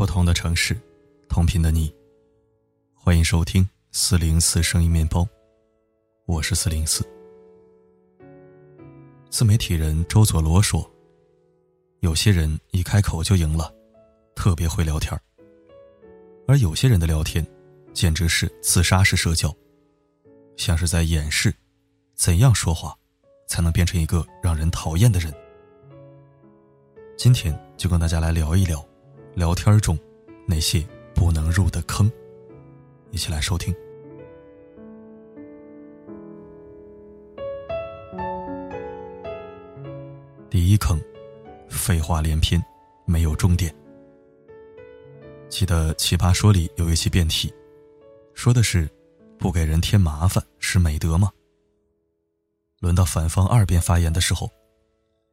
不同的城市，同频的你，欢迎收听四零四声音面包，我是四零四。自媒体人周佐罗说：“有些人一开口就赢了，特别会聊天而有些人的聊天，简直是自杀式社交，像是在演示怎样说话才能变成一个让人讨厌的人。”今天就跟大家来聊一聊。聊天中那些不能入的坑，一起来收听。第一坑，废话连篇，没有重点。记得《奇葩说》里有一期辩题，说的是不给人添麻烦是美德吗？轮到反方二辩发言的时候，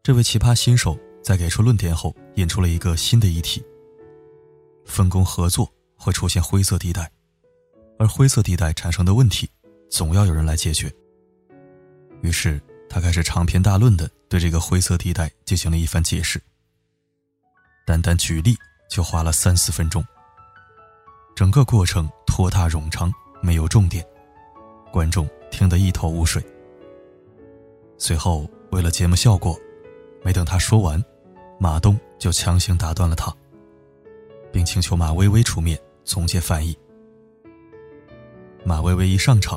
这位奇葩新手在给出论点后，引出了一个新的议题。分工合作会出现灰色地带，而灰色地带产生的问题，总要有人来解决。于是他开始长篇大论的对这个灰色地带进行了一番解释。单单举例就花了三四分钟，整个过程拖沓冗长，没有重点，观众听得一头雾水。随后为了节目效果，没等他说完，马东就强行打断了他。并请求马薇薇出面总结翻译。马薇薇一上场，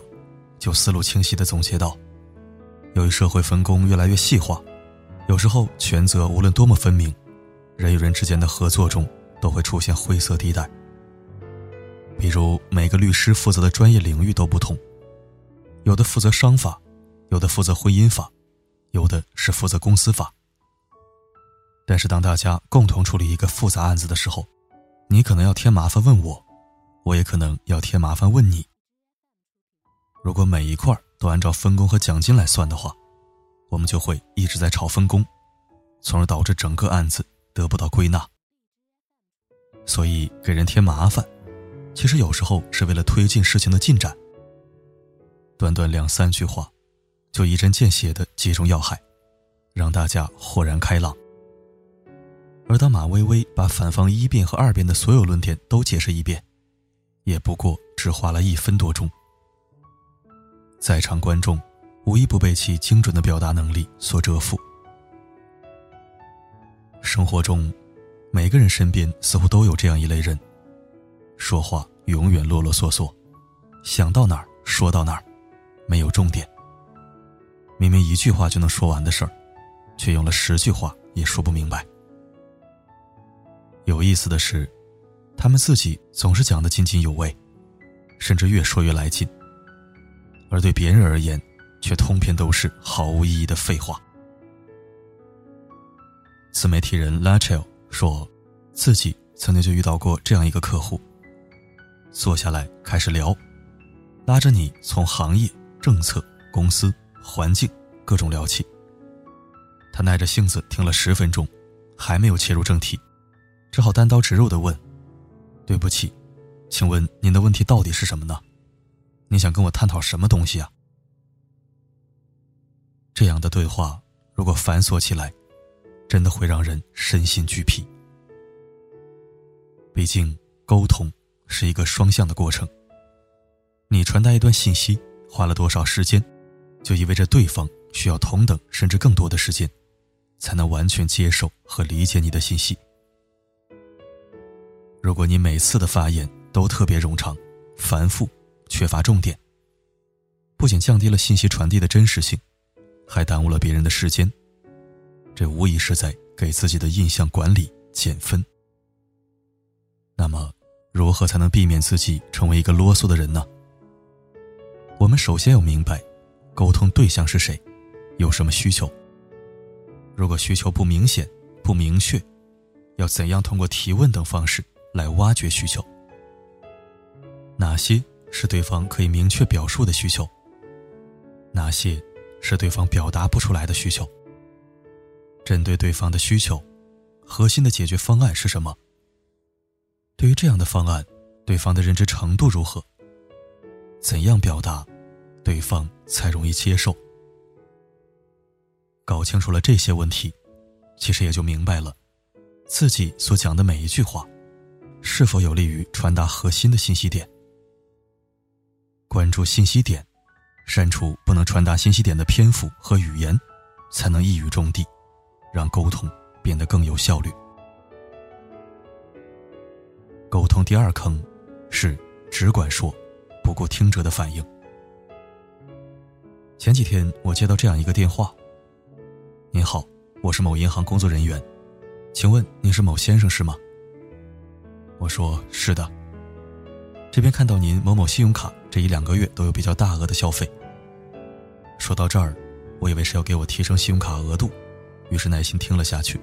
就思路清晰地总结道：“由于社会分工越来越细化，有时候权责无论多么分明，人与人之间的合作中都会出现灰色地带。比如每个律师负责的专业领域都不同，有的负责商法，有的负责婚姻法，有的是负责公司法。但是当大家共同处理一个复杂案子的时候，你可能要添麻烦问我，我也可能要添麻烦问你。如果每一块都按照分工和奖金来算的话，我们就会一直在吵分工，从而导致整个案子得不到归纳。所以给人添麻烦，其实有时候是为了推进事情的进展。短短两三句话，就一针见血的击中要害，让大家豁然开朗。而当马薇薇把反方一辩和二辩的所有论点都解释一遍，也不过只花了一分多钟。在场观众无一不被其精准的表达能力所折服。生活中，每个人身边似乎都有这样一类人，说话永远啰啰嗦嗦，想到哪儿说到哪儿，没有重点。明明一句话就能说完的事儿，却用了十句话也说不明白。有意思的是，他们自己总是讲得津津有味，甚至越说越来劲；而对别人而言，却通篇都是毫无意义的废话。自媒体人 Lachel 说，自己曾经就遇到过这样一个客户。坐下来开始聊，拉着你从行业、政策、公司、环境各种聊起。他耐着性子听了十分钟，还没有切入正题。只好单刀直入的问：“对不起，请问您的问题到底是什么呢？你想跟我探讨什么东西啊？”这样的对话如果繁琐起来，真的会让人身心俱疲。毕竟沟通是一个双向的过程，你传达一段信息花了多少时间，就意味着对方需要同等甚至更多的时间，才能完全接受和理解你的信息。如果你每次的发言都特别冗长、繁复、缺乏重点，不仅降低了信息传递的真实性，还耽误了别人的时间，这无疑是在给自己的印象管理减分。那么，如何才能避免自己成为一个啰嗦的人呢？我们首先要明白，沟通对象是谁，有什么需求。如果需求不明显、不明确，要怎样通过提问等方式？来挖掘需求，哪些是对方可以明确表述的需求？哪些是对方表达不出来的需求？针对对方的需求，核心的解决方案是什么？对于这样的方案，对方的认知程度如何？怎样表达，对方才容易接受？搞清楚了这些问题，其实也就明白了，自己所讲的每一句话。是否有利于传达核心的信息点。关注信息点，删除不能传达信息点的篇幅和语言，才能一语中的，让沟通变得更有效率。沟通第二坑是只管说，不顾听者的反应。前几天我接到这样一个电话：“您好，我是某银行工作人员，请问您是某先生是吗？”我说：“是的。”这边看到您某某信用卡这一两个月都有比较大额的消费。说到这儿，我以为是要给我提升信用卡额度，于是耐心听了下去。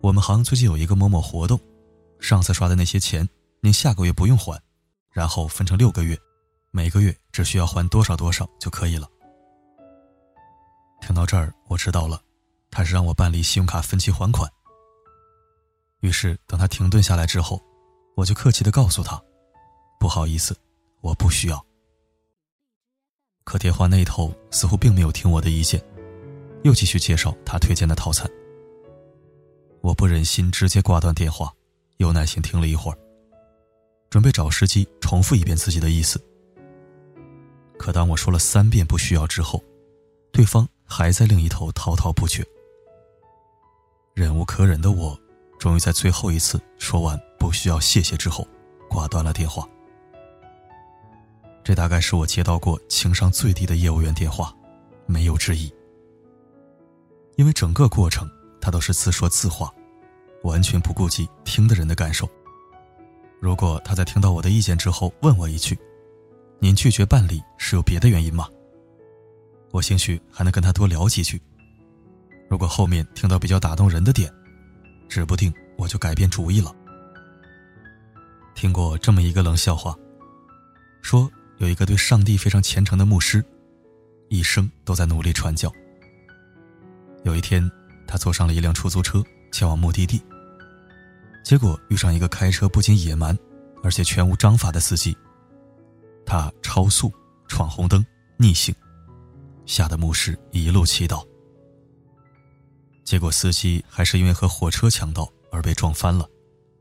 我们行最近有一个某某活动。上次刷的那些钱，您下个月不用还，然后分成六个月，每个月只需要还多少多少就可以了。听到这儿，我知道了，他是让我办理信用卡分期还款。于是等他停顿下来之后，我就客气的告诉他：“不好意思，我不需要。”可电话那头似乎并没有听我的意见，又继续介绍他推荐的套餐。我不忍心直接挂断电话。有耐心听了一会儿，准备找时机重复一遍自己的意思。可当我说了三遍不需要之后，对方还在另一头滔滔不绝。忍无可忍的我，终于在最后一次说完不需要谢谢之后，挂断了电话。这大概是我接到过情商最低的业务员电话，没有之一。因为整个过程他都是自说自话。完全不顾及听的人的感受。如果他在听到我的意见之后问我一句：“您拒绝办理是有别的原因吗？”我兴许还能跟他多聊几句。如果后面听到比较打动人的点，指不定我就改变主意了。听过这么一个冷笑话，说有一个对上帝非常虔诚的牧师，一生都在努力传教。有一天，他坐上了一辆出租车前往目的地。结果遇上一个开车不仅野蛮，而且全无章法的司机。他超速、闯红灯、逆行，吓得牧师一路祈祷。结果司机还是因为和火车抢道而被撞翻了，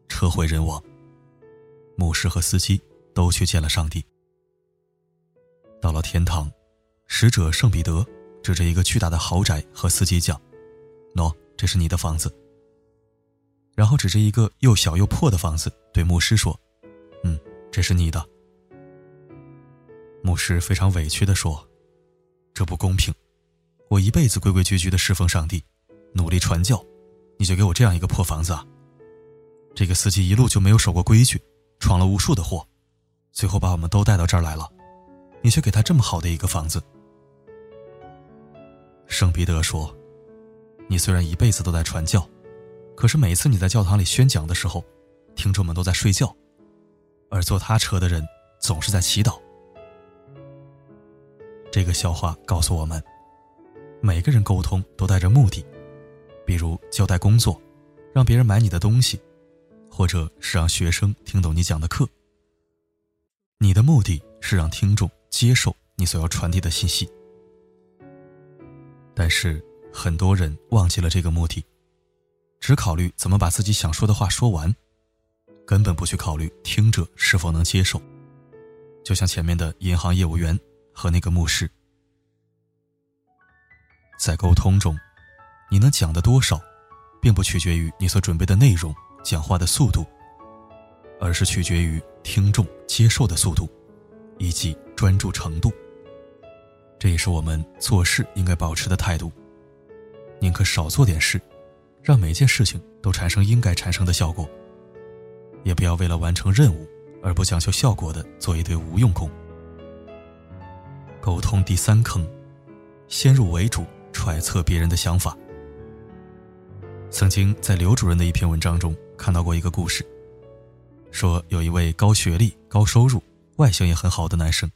车毁人亡。牧师和司机都去见了上帝。到了天堂，使者圣彼得指着一个巨大的豪宅和司机讲：“喏，这是你的房子。”然后指着一个又小又破的房子，对牧师说：“嗯，这是你的。”牧师非常委屈地说：“这不公平！我一辈子规规矩矩的侍奉上帝，努力传教，你就给我这样一个破房子啊？这个司机一路就没有守过规矩，闯了无数的祸，最后把我们都带到这儿来了，你却给他这么好的一个房子。”圣彼得说：“你虽然一辈子都在传教。”可是每次你在教堂里宣讲的时候，听众们都在睡觉，而坐他车的人总是在祈祷。这个笑话告诉我们，每个人沟通都带着目的，比如交代工作，让别人买你的东西，或者是让学生听懂你讲的课。你的目的是让听众接受你所要传递的信息，但是很多人忘记了这个目的。只考虑怎么把自己想说的话说完，根本不去考虑听者是否能接受。就像前面的银行业务员和那个牧师，在沟通中，你能讲的多少，并不取决于你所准备的内容、讲话的速度，而是取决于听众接受的速度，以及专注程度。这也是我们做事应该保持的态度，宁可少做点事。让每件事情都产生应该产生的效果，也不要为了完成任务而不讲究效果的做一堆无用功。沟通第三坑，先入为主揣测别人的想法。曾经在刘主任的一篇文章中看到过一个故事，说有一位高学历、高收入、外形也很好的男生，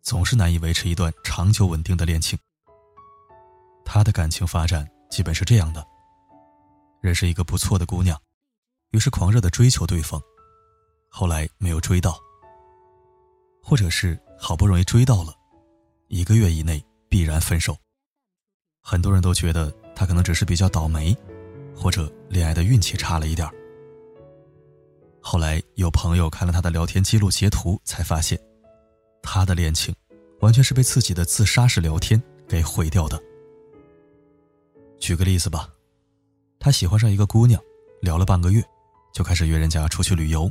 总是难以维持一段长久稳定的恋情。他的感情发展基本是这样的。认识一个不错的姑娘，于是狂热的追求对方，后来没有追到，或者是好不容易追到了，一个月以内必然分手。很多人都觉得他可能只是比较倒霉，或者恋爱的运气差了一点后来有朋友看了他的聊天记录截图，才发现，他的恋情完全是被自己的自杀式聊天给毁掉的。举个例子吧，他喜欢上一个姑娘，聊了半个月，就开始约人家出去旅游。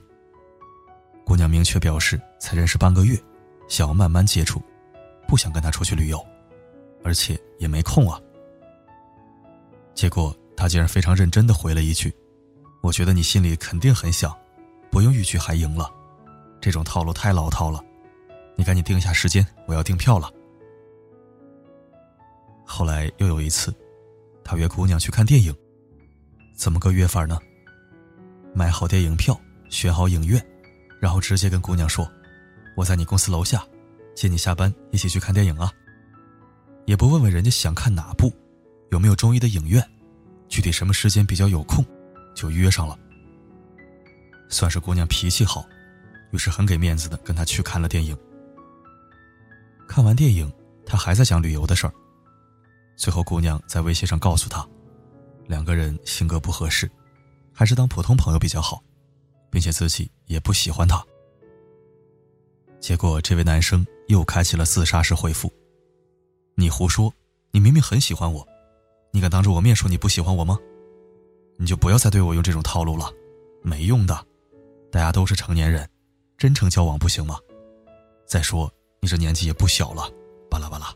姑娘明确表示，才认识半个月，想要慢慢接触，不想跟他出去旅游，而且也没空啊。结果他竟然非常认真的回了一句：“我觉得你心里肯定很想。”不用欲拒还迎了，这种套路太老套了。你赶紧定一下时间，我要订票了。后来又有一次，他约姑娘去看电影，怎么个约法呢？买好电影票，选好影院，然后直接跟姑娘说：“我在你公司楼下，接你下班，一起去看电影啊。”也不问问人家想看哪部，有没有中意的影院，具体什么时间比较有空，就约上了。算是姑娘脾气好，于是很给面子的跟他去看了电影。看完电影，他还在想旅游的事儿。最后，姑娘在微信上告诉他，两个人性格不合适，还是当普通朋友比较好，并且自己也不喜欢他。结果，这位男生又开启了自杀式回复：“你胡说，你明明很喜欢我，你敢当着我面说你不喜欢我吗？你就不要再对我用这种套路了，没用的。”大家都是成年人，真诚交往不行吗？再说你这年纪也不小了，巴拉巴拉。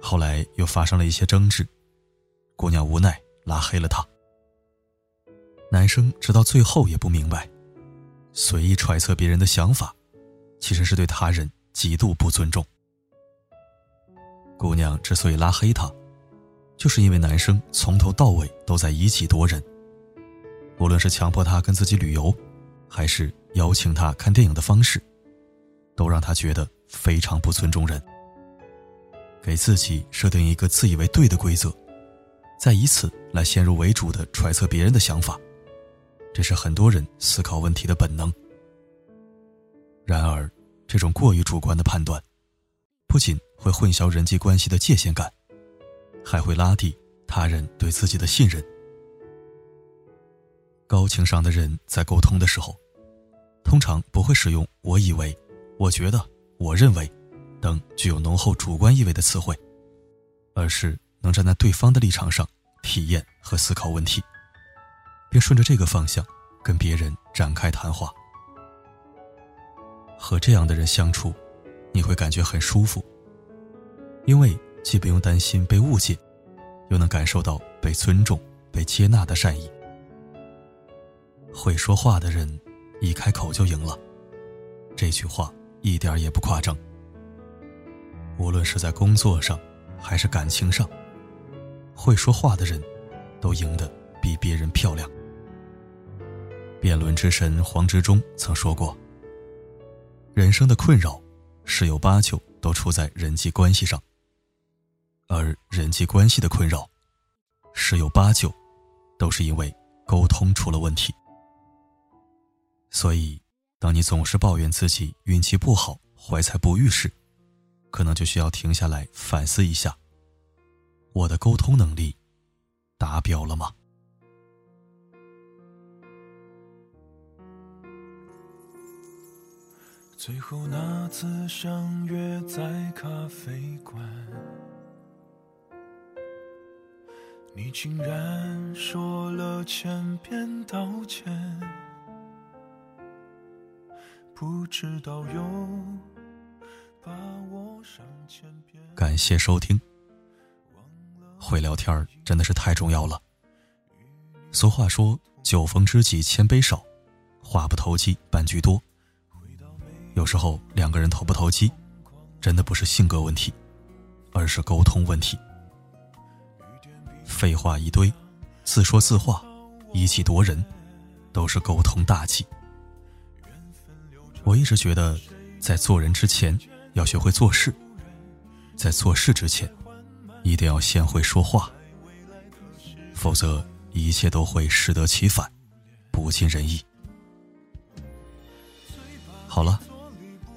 后来又发生了一些争执，姑娘无奈拉黑了他。男生直到最后也不明白，随意揣测别人的想法，其实是对他人极度不尊重。姑娘之所以拉黑他，就是因为男生从头到尾都在以己夺人。无论是强迫他跟自己旅游，还是邀请他看电影的方式，都让他觉得非常不尊重人。给自己设定一个自以为对的规则，再以此来先入为主的揣测别人的想法，这是很多人思考问题的本能。然而，这种过于主观的判断，不仅会混淆人际关系的界限感，还会拉低他人对自己的信任。高情商的人在沟通的时候，通常不会使用“我以为”“我觉得”“我认为”等具有浓厚主观意味的词汇，而是能站在对方的立场上体验和思考问题，并顺着这个方向跟别人展开谈话。和这样的人相处，你会感觉很舒服，因为既不用担心被误解，又能感受到被尊重、被接纳的善意。会说话的人，一开口就赢了。这句话一点也不夸张。无论是在工作上，还是感情上，会说话的人，都赢得比别人漂亮。辩论之神黄执中曾说过：“人生的困扰，十有八九都出在人际关系上；而人际关系的困扰，十有八九，都是因为沟通出了问题。”所以，当你总是抱怨自己运气不好、怀才不遇时，可能就需要停下来反思一下：我的沟通能力达标了吗？最后那次相约在咖啡馆，你竟然说了千遍道歉。不知道感谢收听。会聊天真的是太重要了。俗话说：“酒逢知己千杯少，话不投机半句多。”有时候两个人投不投机，真的不是性格问题，而是沟通问题。废话一堆，自说自话，以己夺人，都是沟通大忌。我一直觉得，在做人之前要学会做事，在做事之前，一定要先会说话，否则一切都会适得其反，不尽人意。好了，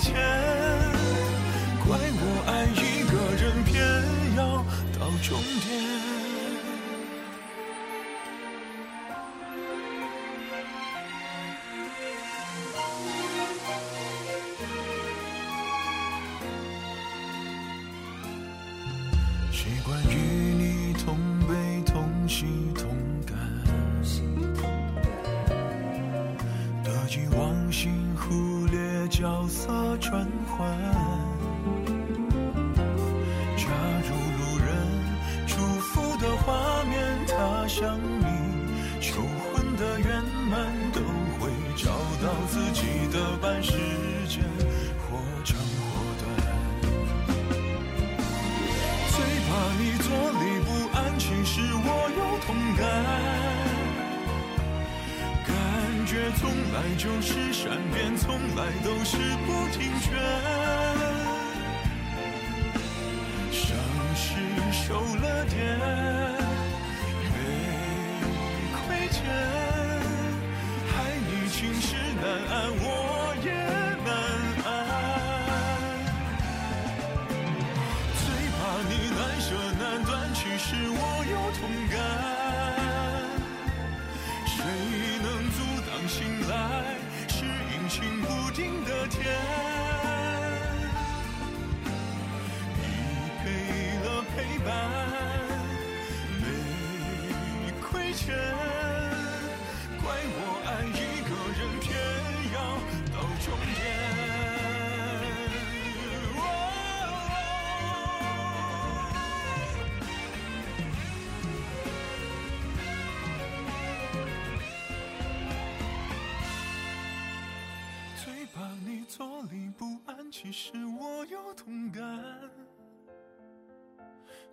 前，怪我爱一个人偏要到终点。想你求婚的圆满，都会找到自己的半时间，或长或短。最怕你坐立不安，其实我有同感。感觉从来就是善变，从来都是不听劝。安，我其实我有同感。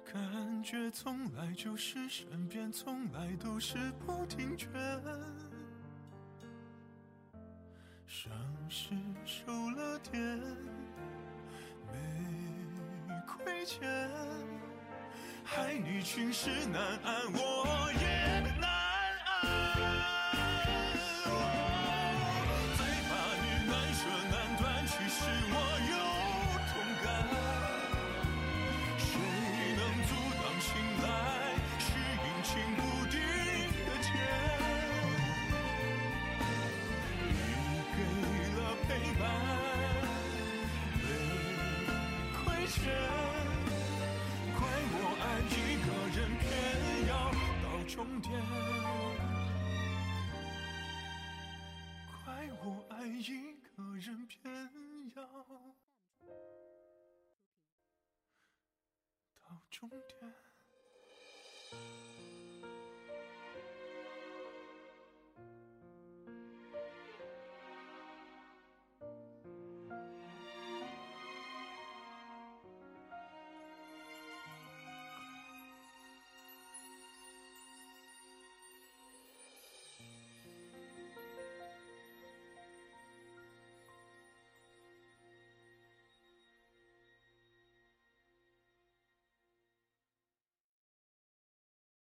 感觉从来就是身边，从来都是不听劝。伤是受了点，没亏欠，害你情事难安，我也终点。